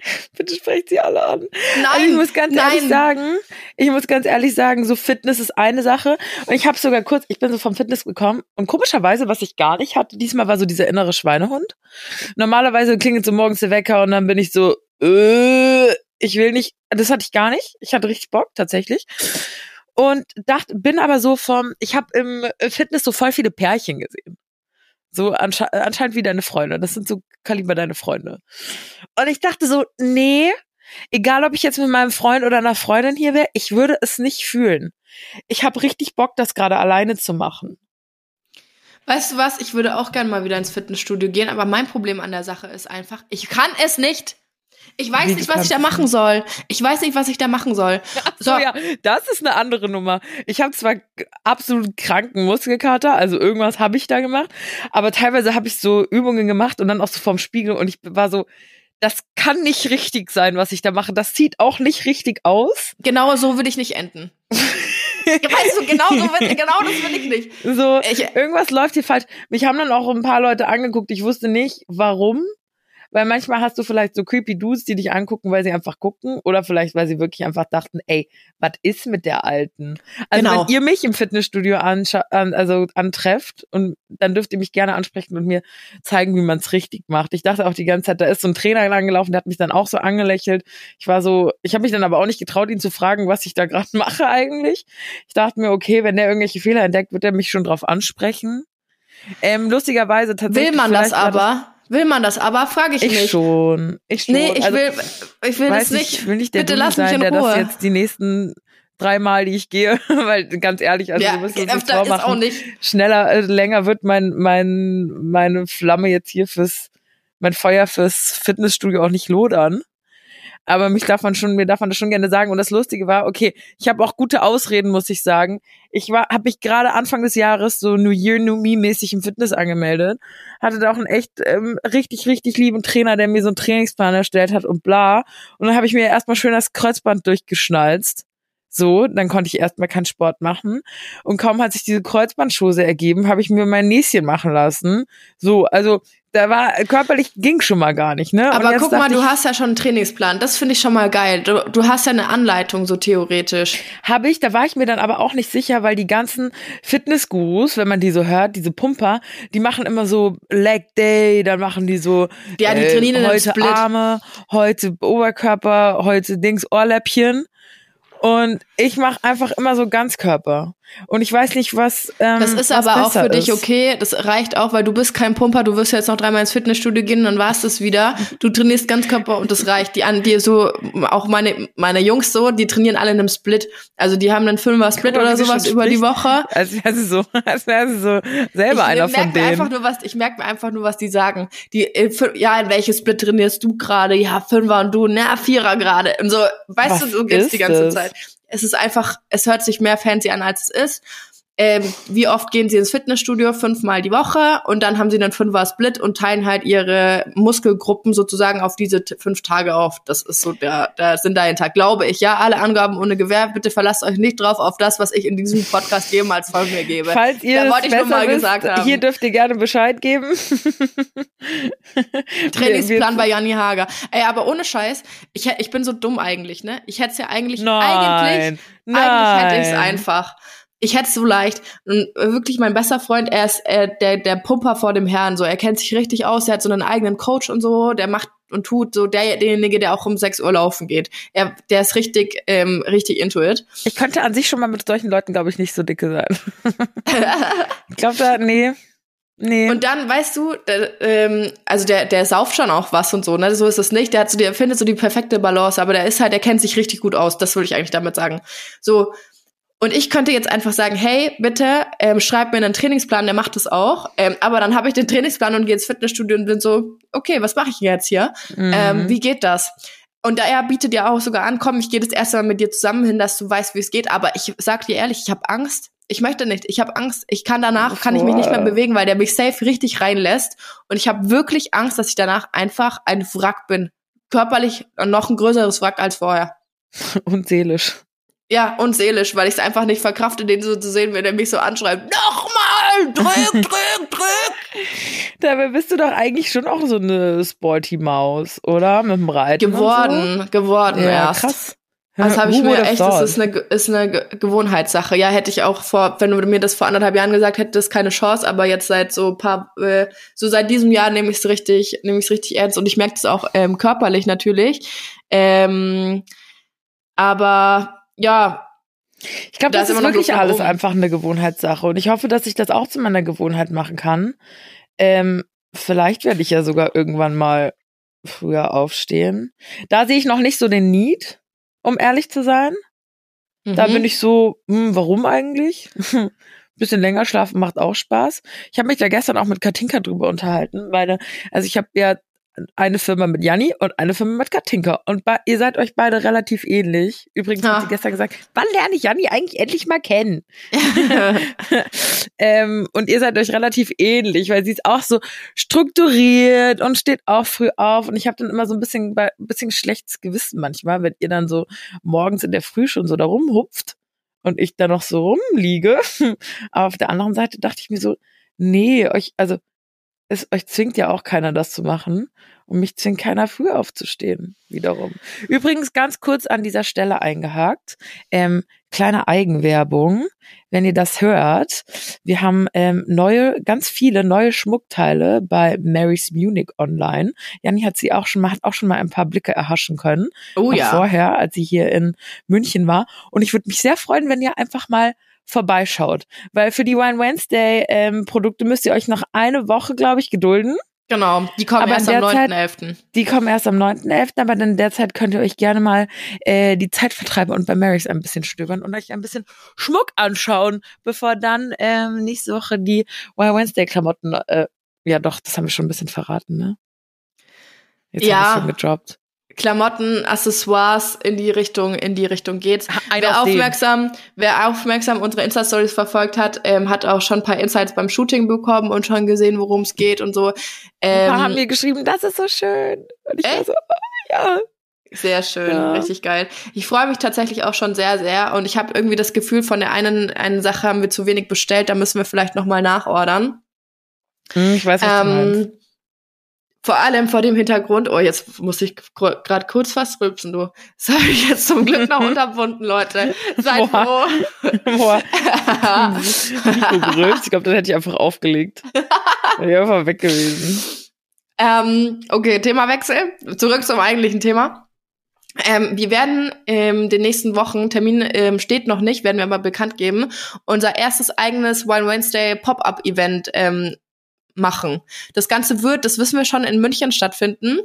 *laughs* Bitte sprecht sie alle an. Nein, Also ich muss ganz ehrlich nein. sagen, ich muss ganz ehrlich sagen, so Fitness ist eine Sache. Und ich habe sogar kurz, ich bin so vom Fitness gekommen und komischerweise, was ich gar nicht hatte, diesmal war so dieser innere Schweinehund. Normalerweise klingelt so morgens der Wecker und dann bin ich so, äh, ich will nicht, das hatte ich gar nicht. Ich hatte richtig Bock, tatsächlich. Und dachte, bin aber so vom, ich habe im Fitness so voll viele Pärchen gesehen. So ansche anscheinend wie deine Freunde. Das sind so Kaliber deine Freunde. Und ich dachte so, nee, egal ob ich jetzt mit meinem Freund oder einer Freundin hier wäre, ich würde es nicht fühlen. Ich habe richtig Bock, das gerade alleine zu machen. Weißt du was? Ich würde auch gern mal wieder ins Fitnessstudio gehen, aber mein Problem an der Sache ist einfach, ich kann es nicht. Ich weiß nicht, was ich da machen soll. Ich weiß nicht, was ich da machen soll. So, ja, das ist eine andere Nummer. Ich habe zwar absolut kranken Muskelkater, also irgendwas habe ich da gemacht, aber teilweise habe ich so Übungen gemacht und dann auch so vorm Spiegel und ich war so, das kann nicht richtig sein, was ich da mache. Das sieht auch nicht richtig aus. Genau so will ich nicht enden. weißt du, genau, so will, genau das will ich nicht. So, Ich- irgendwas läuft hier falsch. Mich haben dann auch ein paar Leute angeguckt. Ich wusste nicht, warum. Weil manchmal hast du vielleicht so creepy Dudes, die dich angucken, weil sie einfach gucken. Oder vielleicht, weil sie wirklich einfach dachten, ey, was ist mit der Alten? Also Genau. wenn ihr mich im Fitnessstudio an, also antrefft und dann dürft ihr mich gerne ansprechen und mir zeigen, wie man es richtig macht. Ich dachte auch die ganze Zeit, da ist so ein Trainer langgelaufen, der hat mich dann auch so angelächelt. Ich war so, ich habe mich dann aber auch nicht getraut, ihn zu fragen, was ich da gerade *laughs* mache eigentlich. Ich dachte mir, okay, wenn der irgendwelche Fehler entdeckt, wird er mich schon drauf ansprechen. Ähm, lustigerweise tatsächlich. Will man das aber? Will man das aber? Frage ich, Ich mich. schon. Ich schon. Nee, ich Also, will, ich will das nicht. Ich will nicht der Bitte Dumme lass mich sein, in der das Ruhe. jetzt die nächsten dreimal, die ich gehe, *laughs* weil ganz ehrlich, also ja, müssen uns nichts öfter ist auch nicht. Schneller, äh, länger wird mein, mein, meine Flamme jetzt hier fürs, mein Feuer fürs Fitnessstudio auch nicht lodern. Aber mich darf man schon, mir darf man das schon gerne sagen. Und das Lustige war, okay, ich habe auch gute Ausreden, muss ich sagen. Ich war, habe mich gerade Anfang des Jahres so New Year New Me mäßig im Fitness angemeldet, hatte da auch einen echt ähm, richtig richtig lieben Trainer, der mir so einen Trainingsplan erstellt hat und bla. Und dann habe ich mir erstmal schön das Kreuzband durchgeschnalzt. So, dann konnte ich erstmal keinen Sport machen. Und kaum hat sich diese Kreuzbandschose ergeben, habe ich mir mein Näschen machen lassen. So, also da war körperlich ging schon mal gar nicht, ne? Aber guck mal, du hast ja schon einen Trainingsplan. Das finde ich schon mal geil. Du, du hast ja eine Anleitung, so theoretisch. Habe ich, da war ich mir dann aber auch nicht sicher, weil die ganzen Fitnessgurus, wenn man die so hört, diese Pumper, die machen immer so Leg Day, dann machen die so Ja, die äh, trainieren heute Split. Arme, heute Oberkörper, heute Dings Ohrläppchen. Und ich mache einfach immer so Ganzkörper. Und ich weiß nicht, was. Ähm, Das ist aber auch für dich ist. okay. Das reicht auch, weil du bist kein Pumper. Du wirst jetzt noch dreimal ins Fitnessstudio gehen, dann war's das wieder. Du trainierst Ganzkörper und das reicht. Die an dir so, auch meine, meine Jungs so, die trainieren alle in einem Split. Also die haben einen Fünfer-Split Guck mal, oder sowas über die. Woche. Als wäre sie so, als wäre sie so selber ich einer von mir denen. einfach nur was, ich merke mir einfach nur, was die sagen. Die, äh, ja, in welches Split trainierst du gerade? Ja, Fünfer und du, na, Vierer gerade. Und so, weißt Was du, so geht's die ganze es? Zeit. Es ist einfach, es hört sich mehr fancy an, als es ist. Ähm, wie oft gehen sie ins Fitnessstudio? Fünfmal die Woche und dann haben sie einen Fünfer-Split und teilen halt ihre Muskelgruppen sozusagen auf diese fünf Tage auf. Das ist so der, der Sinn dahinter, glaube ich. Ja, alle Angaben ohne Gewähr. Bitte verlasst euch nicht drauf auf das, was ich in diesem Podcast jemals von mir gebe. Falls ihr da wollte ich nur besser mal wisst, gesagt haben. hier dürft ihr gerne Bescheid geben. *laughs* Trainingsplan bei Janni Hager. Ey, aber ohne Scheiß, ich, ich bin so dumm eigentlich, ne? Ich hätte es ja eigentlich, Nein, eigentlich, nein. eigentlich hätte ich es einfach. Ich hätte es so leicht. Und wirklich mein bester Freund, er ist äh, der, der Pumper vor dem Herrn. So, er kennt sich richtig aus, er hat so einen eigenen Coach und so, der macht und tut so der, derjenige, der auch um 6 Uhr laufen geht. Er, der ist richtig, ähm, richtig into it. Ich könnte an sich schon mal mit solchen Leuten, glaube ich, nicht so dicke sein. *laughs* ich glaube da, nee. Nee. Und dann, weißt du, der, ähm, also der, der sauft schon auch was und so, ne? So ist es nicht. Der hat so, der findet so die perfekte Balance, aber der ist halt, der kennt sich richtig gut aus. Das will ich eigentlich damit sagen. So. Und ich könnte jetzt einfach sagen, hey, bitte, ähm, schreib mir einen Trainingsplan, der macht das auch. Ähm, aber dann habe ich den Trainingsplan und gehe ins Fitnessstudio und bin so, okay, was mache ich jetzt hier? Mhm. Ähm, wie geht das? Und er bietet ja auch sogar an, komm, ich gehe das erste Mal mit dir zusammen hin, dass du weißt, wie es geht. Aber ich sag dir ehrlich, ich habe Angst. Ich möchte nicht. Ich habe Angst. Ich kann danach, kann ich mich nicht mehr bewegen, weil der mich safe richtig reinlässt. Und ich habe wirklich Angst, dass ich danach einfach ein Wrack bin. Körperlich noch ein größeres Wrack als vorher. *laughs* Und seelisch. Ja, und seelisch, weil ich es einfach nicht verkrafte, den so zu sehen, wenn er mich so anschreibt. Nochmal! Drück, *laughs* drück, drück! Dabei bist du doch eigentlich schon auch so eine Sporty Maus, oder? Mit dem Reiten. Geworden, geworden so. Ja, erst. krass. Das habe ich mir echt, das ist eine, ist eine Ge- Gewohnheitssache. Ja, hätte ich auch vor, wenn du mir das vor anderthalb Jahren gesagt hättest, keine Chance, aber jetzt seit so paar, äh, so seit diesem Jahr nehme ich es richtig, nehme ich es richtig ernst und ich merke das auch ähm, körperlich natürlich. Ähm, aber ja, Ich glaube, Da das ist wirklich nach alles einfach eine Gewohnheitssache. Und ich hoffe, dass ich das auch zu meiner Gewohnheit machen kann. Ähm, vielleicht werde ich ja sogar irgendwann mal früher aufstehen. Da sehe ich noch nicht so den Need, um ehrlich zu sein. Da mhm. bin ich so, hm, warum eigentlich? *laughs* Bisschen länger schlafen macht auch Spaß. Ich habe mich da gestern auch mit Katinka drüber unterhalten, weil, also ich habe ja eine Firma mit Janni und eine Firma mit Katinka. Und bei, ihr seid euch beide relativ ähnlich. Übrigens Ah. hat sie gestern gesagt, wann lerne ich Janni eigentlich endlich mal kennen? *laughs* ähm, und ihr seid euch relativ ähnlich, weil sie ist auch so strukturiert und steht auch früh auf. Und ich habe dann immer so ein bisschen, ein bisschen schlechtes Gewissen manchmal, wenn ihr dann so morgens in der Früh schon so da rumhupft und ich da noch so rumliege. *laughs* Aber auf der anderen Seite dachte ich mir so, nee, euch, also es, euch zwingt ja auch keiner das zu machen. Und mich zwingt keiner früh aufzustehen, wiederum. Übrigens ganz kurz an dieser Stelle eingehakt. Ähm, kleine Eigenwerbung, wenn ihr das hört. Wir haben ähm, neue, ganz viele neue Schmuckteile bei Mary's Munich online. Janni hat sie auch schon mal, hat auch schon mal ein paar Blicke erhaschen können. oh ja. vorher, als sie hier in München war. Und ich würde mich sehr freuen, wenn ihr einfach mal vorbeischaut. Weil für die Wine Wednesday ähm, Produkte müsst ihr euch noch eine Woche, glaube ich, gedulden. Genau, die kommen Aber erst am der Zeit- 9.11. Die kommen erst am 9.11., aber in der Zeit könnt ihr euch gerne mal äh, die Zeit vertreiben und bei Marys ein bisschen stöbern und euch ein bisschen Schmuck anschauen, bevor dann ähm, nächste Woche die Wine Wednesday Klamotten, äh, ja doch, das haben wir schon ein bisschen verraten, ne? Jetzt Ja. habe ich schon gedroppt. Klamotten, Accessoires in die Richtung, in die Richtung geht's. Ein wer aufmerksam, wer aufmerksam unsere Insta-Stories verfolgt hat, ähm, hat auch schon ein paar Insights beim Shooting bekommen und schon gesehen, worum es geht und so. Ein Ähm, paar haben mir geschrieben, das ist so schön. Und ich war Echt? so, oh, ja. Sehr schön, Ja. richtig geil. Ich freue mich tatsächlich auch schon sehr, sehr. Und ich habe irgendwie das Gefühl, von der einen, einen Sache haben wir zu wenig bestellt, da müssen wir vielleicht nochmal nachordern. Hm, Ich weiß, was du meinst. Vor allem vor dem Hintergrund, oh, jetzt muss ich gerade kurz fast rülpsen, du. Das habe ich jetzt zum Glück noch unterbunden, Leute. Seid Boah. froh. Boah, *laughs* gerülpst. Ich glaube, das hätte ich einfach aufgelegt. *laughs* Wäre ich einfach weg gewesen. ähm, okay, Themawechsel. Zurück zum eigentlichen Thema. Ähm, wir werden ähm, den nächsten Wochen, Termin ähm, steht noch nicht, werden wir aber bekannt geben, unser erstes eigenes Wine Wednesday Pop-Up-Event ähm, machen. Das Ganze wird, das wissen wir schon, in München stattfinden.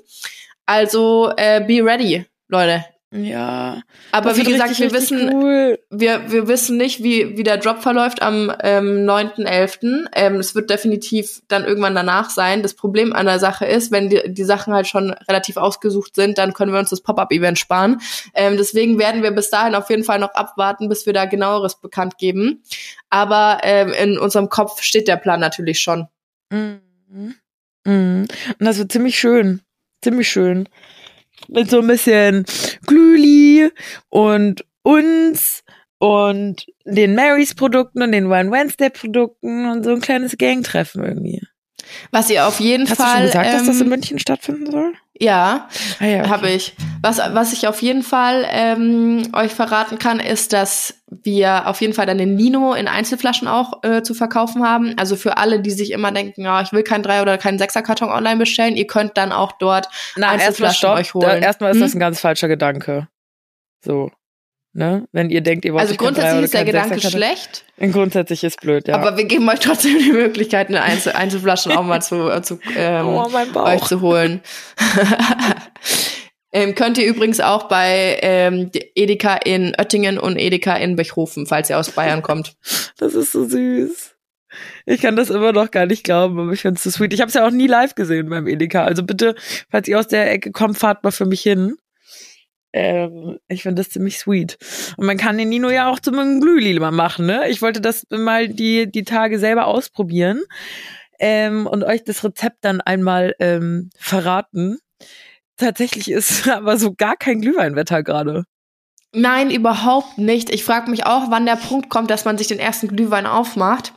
Also äh, be ready, Leute. Ja. Aber wie gesagt, richtig, wir wissen, Cool. wir, wir wissen nicht, wie, wie der Drop verläuft am ähm, 9.11. Ähm, es wird definitiv dann irgendwann danach sein. Das Problem an der Sache ist, wenn die, die Sachen halt schon relativ ausgesucht sind, dann können wir uns das Pop-Up-Event sparen. Ähm, deswegen werden wir bis dahin auf jeden Fall noch abwarten, bis wir da genaueres bekannt geben. Aber ähm, in unserem Kopf steht der Plan natürlich schon. Mhm. Mhm. Und das wird ziemlich schön. Ziemlich schön. Mit so ein bisschen Glühli und uns und den Marys Produkten und den One Wednesday Produkten und so ein kleines Gangtreffen irgendwie. Was ihr auf jeden Hast Fall. du schon gesagt, dass das in ähm, München stattfinden soll? Ja, Ah ja, okay. habe ich. Was, was ich auf jeden Fall ähm, euch verraten kann, ist, dass wir auf jeden Fall dann den Nino in Einzelflaschen auch äh, zu verkaufen haben. Also für alle, die sich immer denken, ja, ich will keinen drei oder keinen Sechserkarton online bestellen, ihr könnt dann auch dort Na, Einzelflaschen stopp. euch Da, holen. erstmal ist Hm? das ein ganz falscher Gedanke. So. Ne? Wenn ihr denkt, ihr wollt Also grundsätzlich ist der Gedanke schlecht, Grundsätzlich ist blöd, ja. aber wir geben euch trotzdem die Möglichkeit, eine Einzel Einzelflaschen auch mal zu, äh, zu ähm, oh, euch zu holen. *laughs* ähm, könnt ihr übrigens auch bei ähm, Edeka in Oettingen und Edeka in Bechhofen, falls ihr aus Bayern kommt. Das ist so süß. Ich kann das immer noch gar nicht glauben, aber ich finde es so sweet. Ich habe es ja auch nie live gesehen beim Edeka. Also bitte, falls ihr aus der Ecke kommt, fahrt mal für mich hin. Ähm, ich finde das ziemlich sweet. Und man kann den Nino ja auch zum Glühli mal machen, ne? Ich wollte das mal die, die Tage selber ausprobieren ähm, und euch das Rezept dann einmal ähm, verraten. Tatsächlich ist *laughs* aber so gar kein Glühweinwetter gerade. Nein, überhaupt nicht. Ich frage mich auch, wann der Punkt kommt, dass man sich den ersten Glühwein aufmacht.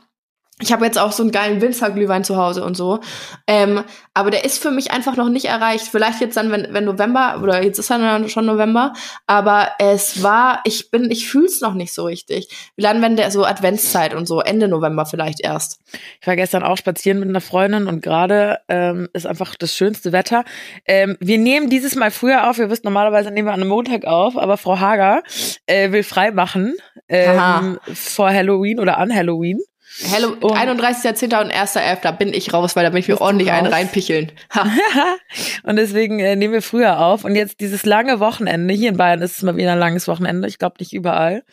Ich habe jetzt auch so einen geilen Winzerglühwein zu Hause und so. Ähm, aber der ist für mich einfach noch nicht erreicht. Vielleicht jetzt dann, wenn, wenn November, oder jetzt ist dann schon November, aber es war, ich bin, ich fühl's noch nicht so richtig. Wie lange, wenn der so Adventszeit und so, Ende November vielleicht erst. Ich war gestern auch spazieren mit einer Freundin und gerade ähm, ist einfach das schönste Wetter. Ähm, wir nehmen dieses Mal früher auf. Ihr wisst, normalerweise nehmen wir an einem Montag auf, aber Frau Hager äh, will frei machen ähm, Aha. vor Halloween oder an Halloween. Hello, Und- 31.10. und 1.11. bin ich raus, weil da bin ich mir ordentlich einen reinpicheln. *laughs* Und deswegen äh, nehmen wir früher auf. Und jetzt dieses lange Wochenende, hier in Bayern ist es mal wieder ein langes Wochenende, ich glaube nicht überall,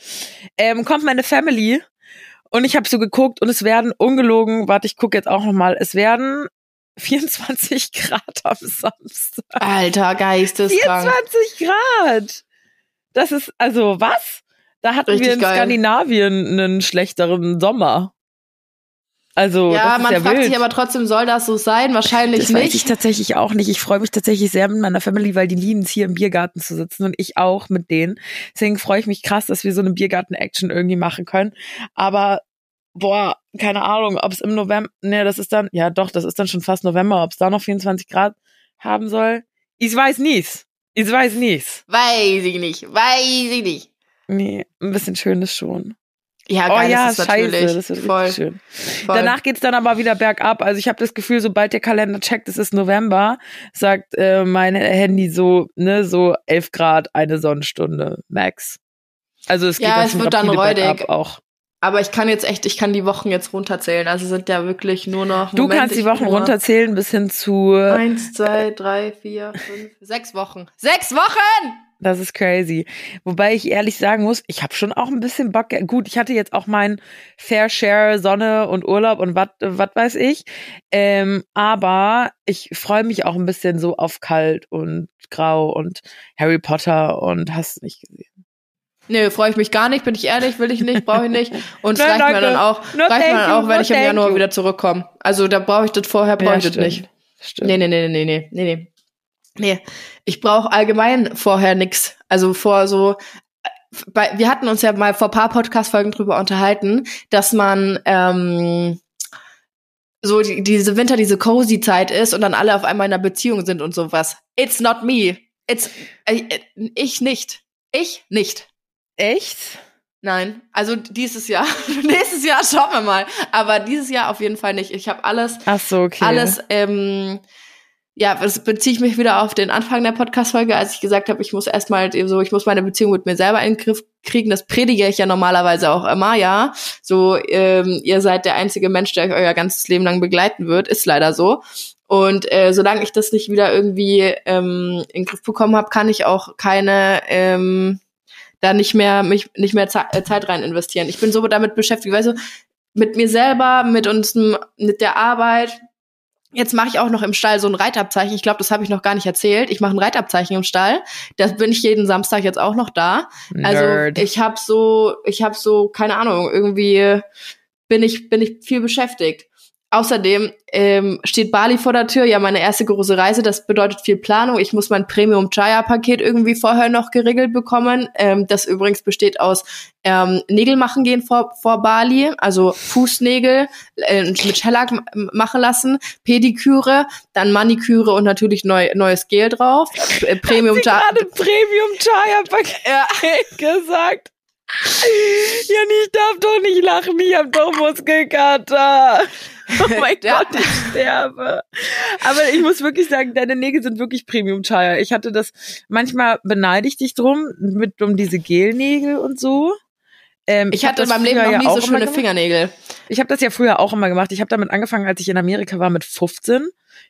ähm, kommt meine Family und ich habe so geguckt und es werden ungelogen, warte, ich gucke jetzt auch noch mal, es werden *laughs* 24 Grad am Samstag. Alter, geisteskrank. 24 Grad! Das ist, also was? Da hatten Richtig wir in geil. Skandinavien einen schlechteren Sommer. Also, Ja, das ist man ja fragt wild. sich aber trotzdem, soll das so sein? Wahrscheinlich Das weiß ich nicht. tatsächlich auch nicht. Ich freue mich tatsächlich sehr mit meiner Family, weil die lieben es hier im Biergarten zu sitzen und ich auch mit denen. Deswegen freue ich mich krass, dass wir so eine Biergarten-Action irgendwie machen können. Aber boah, keine Ahnung, ob es im November, ne, das ist dann, ja doch, das ist dann schon fast November, ob es da noch 24 Grad haben soll. Ich weiß nicht. Ich weiß nicht. Weiß ich nicht. Weiß ich nicht. Nee, ein bisschen schön ist schon. Ja, oh geil, ja, das ist scheiße, das wird voll, schön. voll. Danach geht's dann aber wieder bergab. Also ich habe das Gefühl, sobald der Kalender checkt, es ist November, sagt äh, mein Handy so, ne, so 11 Grad, eine Sonnenstunde, max. Also es geht Ja, dann es wird dann räudig. bergab auch. Aber ich kann jetzt echt, ich kann die Wochen jetzt runterzählen. Also sind ja wirklich nur noch. Du Moment, kannst die Wochen runterzählen bis hin zu, Eins, zwei, drei, vier, fünf, sechs Wochen. Sechs Wochen! Das ist crazy. Wobei ich ehrlich sagen muss, ich habe schon auch ein bisschen Bock. Gut, ich hatte jetzt auch mein Fair Share Sonne und Urlaub und was weiß ich. Ähm, aber ich freue mich auch ein bisschen so auf kalt und grau und Harry Potter und hast nicht gesehen. Nö, freue ich mich gar nicht, bin ich ehrlich, will ich nicht, brauche ich nicht. Und *laughs* es reicht mir dann auch, No, reicht mir dann auch, wenn no, ich im Januar you. wieder zurückkomme. Also da brauche ich das vorher, brauche ich das Ja, nicht. stimmt. Stimmt. Nee, nee, nee, nee, nee, nee, nee. Nee, ich brauche allgemein vorher nix. Also vor so, bei, wir hatten uns ja mal vor paar Podcast-Folgen drüber unterhalten, dass man ähm, so die, diese Winter, diese cozy Zeit ist und dann alle auf einmal in einer Beziehung sind und sowas. It's not me. It's äh, ich nicht. Ich nicht. Echt? Nein, also dieses Jahr. *laughs* Nächstes Jahr schauen wir mal. Aber dieses Jahr auf jeden Fall nicht. Ich habe alles Ach so, okay. alles, ähm, ja, das beziehe ich mich wieder auf den Anfang der Podcast-Folge, als ich gesagt habe, ich muss erstmal so, ich muss meine Beziehung mit mir selber in den Griff kriegen. Das predige ich ja normalerweise auch immer, ja. So, ähm, ihr seid der einzige Mensch, der euch euer ganzes Leben lang begleiten wird, ist leider so. Und äh, solange ich das nicht wieder irgendwie ähm, in den Griff bekommen habe, kann ich auch keine ähm, da nicht mehr mich nicht mehr äh, Zeit rein investieren. Ich bin so damit beschäftigt, weißt du, mit mir selber, mit uns, mit der Arbeit. Jetzt mache ich auch noch im Stall so ein Reitabzeichen. Ich glaube, das habe ich noch gar nicht erzählt. Ich mache ein Reitabzeichen im Stall. Das bin ich jeden Samstag jetzt auch noch da. Also Nerd. ich habe so, ich habe so, keine Ahnung, irgendwie bin ich bin ich viel beschäftigt. Außerdem ähm, steht Bali vor der Tür, ja meine erste große Reise, das bedeutet viel Planung. Ich muss mein Premium Jaya Paket irgendwie vorher noch geregelt bekommen. Ähm, das übrigens besteht aus ähm, Nägel machen gehen vor, vor Bali, also Fußnägel äh, mit Shellac machen lassen, Pediküre, dann Maniküre und natürlich neu, neues Gel drauf. Äh, Premium Jaya gerade Premium Chaya Paket *laughs* gesagt. Janni, ich darf doch nicht lachen, ich hab doch Muskelkater. Oh *laughs* mein Ja. Gott, ich sterbe. Aber ich muss wirklich sagen, deine Nägel sind wirklich Premium Chaya. Ich hatte das, manchmal beneide ich dich drum, mit um diese Gelnägel und so. Ähm, Ich hatte in meinem Leben noch ja nie so schöne. Fingernägel. Ich habe das ja früher auch immer gemacht. Ich habe damit angefangen, als ich in Amerika war mit 15.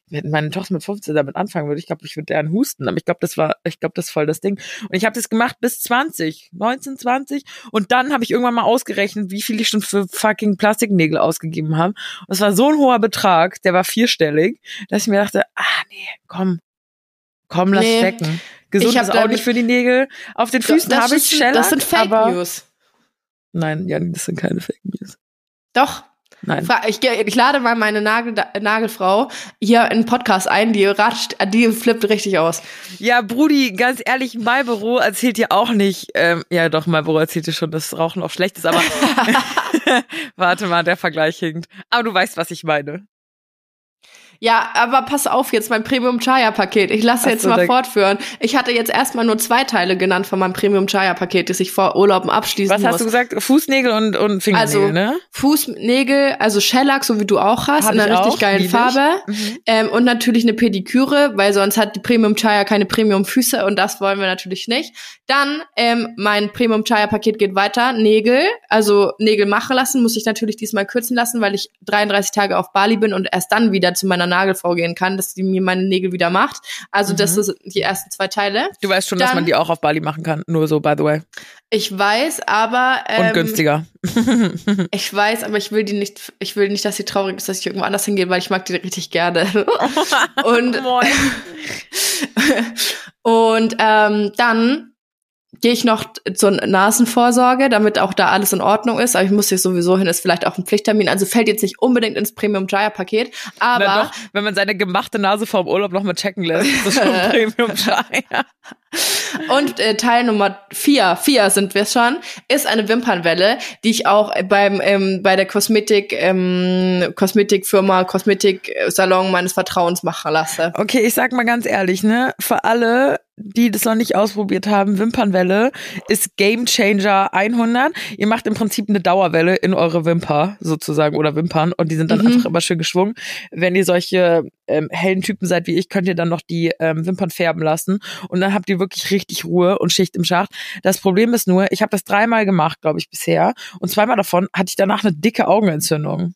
Wenn meine Tochter mit 15 damit anfangen würde, ich glaube, ich würde deren husten. Aber ich glaube, das war, ich glaube, das ist voll das Ding. Und ich habe das gemacht bis 20, 19, 20. Und dann habe ich irgendwann mal ausgerechnet, wie viel ich schon für fucking Plastiknägel ausgegeben habe. Und es war so ein hoher Betrag, der war vierstellig, dass ich mir dachte, ah nee, komm, komm, lass Nee. stecken. Gesund Ich hab ist auch damit- nicht für die Nägel. Auf den Füßen habe ich Shellac, das sind Fake News. Nein, ja, das sind keine Fake News. Doch. Nein. Ich, ich lade mal meine Nagel, Nagelfrau hier in den Podcast ein, die ratscht, die flippt richtig aus. Ja, Brudi, ganz ehrlich, Marlboro erzählt dir auch nicht, ähm, ja doch, Marlboro erzählt dir schon, dass Rauchen auch schlecht ist, aber *laughs* *laughs* warte mal, der Vergleich hinkt. Aber du weißt, was ich meine. Ja, aber pass auf jetzt, mein Premium Chaya Paket. Ich lasse jetzt so, mal fortführen. Ich hatte jetzt erstmal nur zwei Teile genannt von meinem Premium Chaya Paket, das ich vor Urlauben abschließen Was muss. hast du gesagt? Fußnägel und, und Fingernägel, Also, ne? Fußnägel, also Shellac, so wie du auch hast, Hab in einer ich richtig auch, geilen. Farbe. Mhm. Ähm, und natürlich eine Pediküre, weil sonst hat die Premium Chaya keine Premium Füße und das wollen wir natürlich nicht. Dann ähm, mein Premium Chaya Paket geht weiter. Nägel, also Nägel machen lassen, muss ich natürlich diesmal kürzen lassen, weil ich 33 Tage auf Bali bin und erst dann wieder zu meiner Nagelfrau gehen kann, dass die mir meine Nägel wieder macht. Also das Mhm. sind die ersten zwei Teile. Du weißt schon, dass Dann- man die auch auf Bali machen kann. Nur so, by the way. Ich weiß, aber ähm, Und günstiger. *laughs* Ich weiß, aber ich will die nicht, ich will nicht, dass sie traurig ist, dass ich irgendwo anders hingehe, weil ich mag die richtig gerne. *laughs* und *laughs* und ähm, dann gehe ich noch zur Nasenvorsorge, damit auch da alles in Ordnung ist. Aber ich muss hier sowieso hin, ist vielleicht auch ein Pflichttermin. Also fällt jetzt nicht unbedingt ins Premium Jaya Paket, aber doch, wenn man seine gemachte Nase vorm Urlaub noch mal checken lässt, ist das schon *laughs* Premium Chaya. Und äh, Teil Nummer vier, vier sind wir schon, ist eine Wimpernwelle, die ich auch beim ähm, bei der Kosmetik ähm, Kosmetikfirma Kosmetiksalon meines Vertrauens machen lasse. Okay, ich sag mal ganz ehrlich, ne, für alle, die das noch nicht ausprobiert haben, Wimpernwelle ist Game Changer 100. Ihr macht im Prinzip eine Dauerwelle in eure Wimper sozusagen oder Wimpern und die sind dann Mhm. einfach immer schön geschwungen. Wenn ihr solche ähm, hellen Typen seid wie ich, könnt ihr dann noch die ähm, Wimpern färben lassen und dann habt ihr wirklich richtig Ruhe und Schicht im Schacht. Das Problem ist nur, ich habe das dreimal gemacht, glaube ich, bisher und zweimal davon hatte ich danach eine dicke Augenentzündung.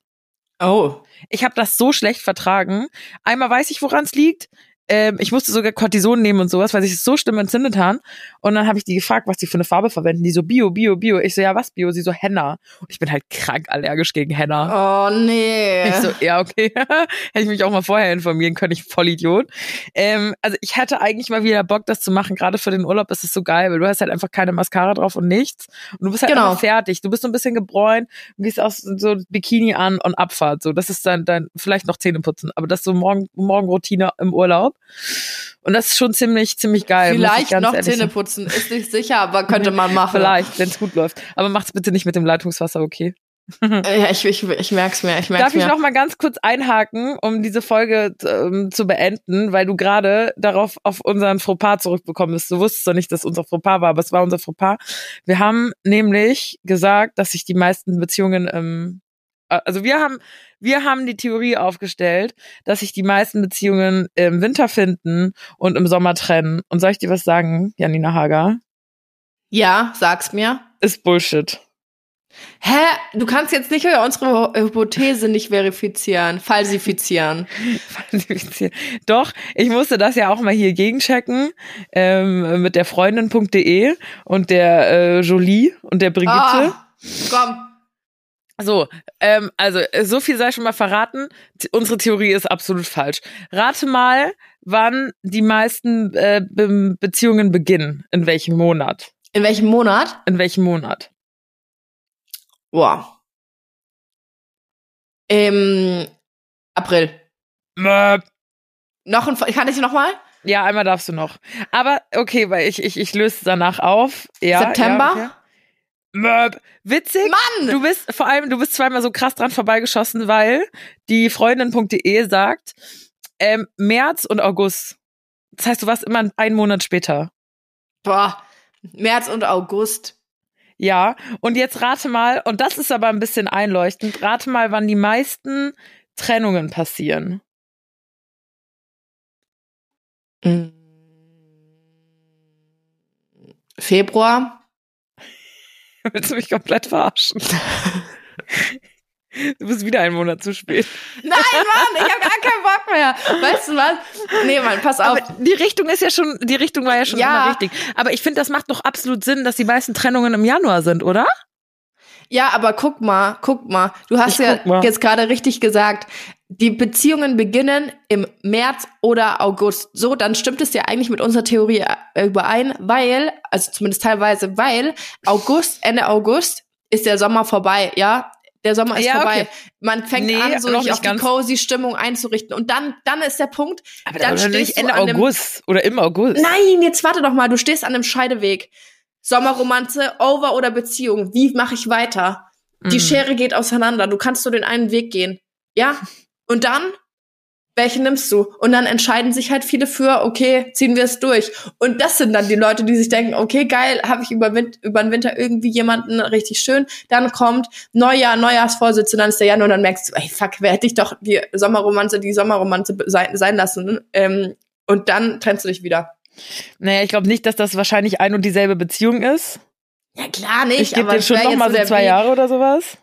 Oh. Ich habe das so schlecht vertragen. Einmal weiß ich, woran es liegt. Ähm, ich musste sogar Cortison nehmen und sowas, weil sich es so schlimm entzündet haben. Und dann habe ich die gefragt, was die für eine Farbe verwenden. Die so Bio, Bio, Bio. Ich so, ja, was Bio? Sie so, Henna. Und ich bin halt krank allergisch gegen Henna. Oh nee. Ich so, ja, okay. *laughs* Hätte ich mich auch mal vorher informieren können, ich Vollidiot. Ähm, also ich hatte eigentlich mal wieder Bock, das zu machen. Gerade für den Urlaub ist es so geil, weil du hast halt einfach keine Mascara drauf und nichts. Und du bist halt Genau. einfach fertig. Du bist so ein bisschen gebräunt, gehst aus so Bikini an und Abfahrt. So, das ist dann, dann vielleicht noch Zähne putzen. Aber das ist so morgen, Morgenroutine im Urlaub. Und das ist schon ziemlich, ziemlich geil. ich Vielleicht noch Zähne putzen, ist nicht sicher, aber könnte man *laughs* machen. Vielleicht, wenn es gut läuft. Aber macht's bitte nicht mit dem Leitungswasser, okay? *laughs* Ja, ich, ich, ich merk's mir, ich merk's Darf ich mir. noch mal ganz kurz einhaken, um diese Folge ähm, zu beenden, weil du gerade darauf auf unseren Fauxpas zurückbekommen bist. Du wusstest doch nicht, dass unser Fauxpas war, aber es war unser Fauxpas. Wir haben nämlich gesagt, dass sich die meisten Beziehungen ähm, äh, also wir haben wir haben die Theorie aufgestellt, dass sich die meisten Beziehungen im Winter finden und im Sommer trennen. Und soll ich dir was sagen, Janina Hager? ja, sag's mir. Ist Bullshit. Hä? Du kannst jetzt nicht unsere Hypothese nicht verifizieren, falsifizieren. *laughs* Falsifizieren. Doch, ich musste das ja auch mal hier gegenchecken ähm, mit der Freundin.de und der äh, Jolie und der Brigitte. Ah, komm. So, ähm, also äh, so viel sei schon mal verraten. Unsere Theorie ist absolut falsch. Rate mal, wann die meisten äh, Be Beziehungen beginnen. In welchem Monat? In welchem Monat? In welchem Monat? Wow. Im April. Möp. Noch ein, kann ich noch mal? Ja, einmal darfst du noch. Aber okay, weil ich ich ich löse es danach auf. Ja, September? Ja, okay. Möp. Witzig. Mann! Du bist vor allem, du bist zweimal so krass dran vorbeigeschossen, weil die Freundin.de sagt, ähm, März und August. Das heißt, du warst immer einen Monat später. Boah. März und August. Ja, und jetzt rate mal, und das ist aber ein bisschen einleuchtend, rate mal, wann die meisten Trennungen passieren. Mm. Februar. *laughs* Willst du mich komplett verarschen? *laughs* Du bist wieder einen Monat zu spät. Nein, Mann, ich habe gar keinen Bock mehr. Weißt du was? Nee, Mann, pass auf. Aber die Richtung ist ja schon, die Richtung war ja schon Ja. immer richtig. Aber ich finde, das macht doch absolut Sinn, dass die meisten Trennungen im Januar sind, oder? Ja, aber guck mal, guck mal. Du hast Ich ja jetzt gerade richtig gesagt, die Beziehungen beginnen im März oder August. So, dann stimmt es ja eigentlich mit unserer Theorie äh, überein, weil, also zumindest teilweise, weil August, Ende August ist der Sommer vorbei, ja? Der Sommer ist Ja, vorbei. okay. Man fängt Nee, an, so nicht auf die ganz. cozy Stimmung einzurichten. Und dann, dann ist der Punkt, Aber dann stehst nicht Ende August oder im August. Nein, jetzt warte doch mal, du stehst an einem Scheideweg. Sommerromanze, Over oder Beziehung. Wie mache ich weiter? Die Mhm. Schere geht auseinander. Du kannst nur den einen Weg gehen. Ja? Und dann? Welchen nimmst du? Und dann entscheiden sich halt viele für, okay, ziehen wir es durch. Und das sind dann die Leute, die sich denken, okay, geil, habe ich über, Win über den Winter irgendwie jemanden richtig schön. Dann kommt Neujahr, Neujahrsvorsitz und dann ist der Januar und dann merkst du, ey, fuck, wer hätte ich doch die Sommerromanze, die Sommerromanze sein, sein lassen. Ähm, und dann trennst du dich wieder. Naja, ich glaube nicht, dass das wahrscheinlich ein und dieselbe Beziehung ist. Ja, klar nicht, Ich gebe aber dir schon wär noch jetzt mal so zwei. Jahre oder sowas.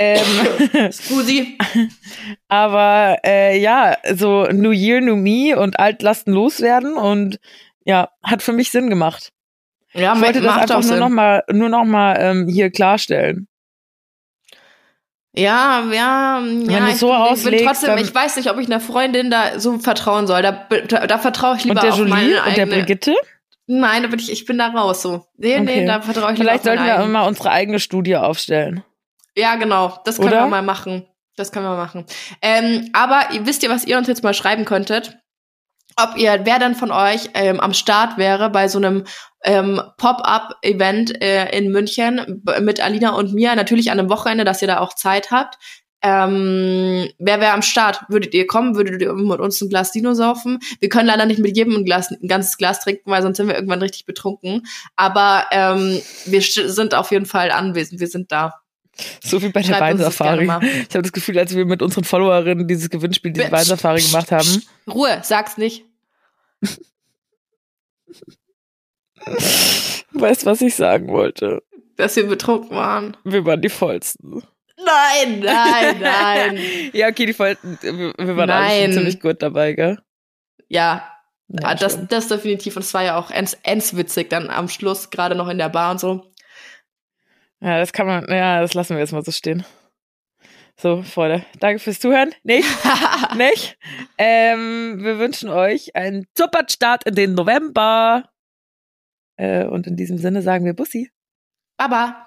Ähm, *laughs* Scusi. *laughs* aber äh, ja, so New Year, New Me und Altlasten loswerden und ja, hat für mich Sinn gemacht. Ja, Ich wollte das einfach nur Sinn. noch mal, nur noch mal ähm, hier klarstellen. Ja, ja, ja. du ich, so bin, ich bin auslegst, trotzdem, ich weiß nicht, ob ich einer Freundin da so vertrauen soll. Da, da, da vertraue ich lieber Und der auf Jolie meine und der eigene. Brigitte? Nein, da bin ich, ich bin da raus so. Nee, nee, Okay. da vertraue ich Vielleicht lieber auf sollten wir eigene. mal unsere eigene Studie aufstellen. Ja, genau. Das können Oder? wir mal machen. Das können wir machen. Ähm, aber wisst ihr, was ihr uns jetzt mal schreiben könntet? Ob ihr, wer dann von euch ähm, am Start wäre bei so einem ähm, Pop-up-Event äh, in München mit Alina und mir, natürlich an einem Wochenende, dass ihr da auch Zeit habt. Ähm, wer wäre am Start? Würdet ihr kommen? Würdet ihr mit uns ein Glas Dino saufen? Wir können leider nicht mit jedem ein, Glas, ein ganzes Glas trinken, weil sonst sind wir irgendwann richtig betrunken. Aber ähm, wir sind auf jeden Fall anwesend. Wir sind da. So wie bei der Weinsafari. Ich habe das Gefühl, als wir mit unseren Followerinnen dieses Gewinnspiel, diese Weinsafari gemacht haben. Ruhe, sag's nicht. Du *laughs* weißt, was ich sagen wollte. dass wir betrunken waren. Wir waren die vollsten. Nein, *laughs* nein, nein. Ja, okay, die vollsten. Wir, wir waren alle Nein. schon ziemlich gut dabei, gell? Ja, Ja, ah, das, das definitiv. Und es war ja auch ends, ends witzig dann am Schluss, gerade noch in der Bar und so. Ja, das kann man, ja, das lassen wir jetzt mal so stehen. So, Freunde, danke fürs Zuhören. Nicht? *laughs* Nicht? Ähm, wir wünschen euch einen super Start in den November. Äh, und in diesem Sinne sagen wir Bussi. Baba.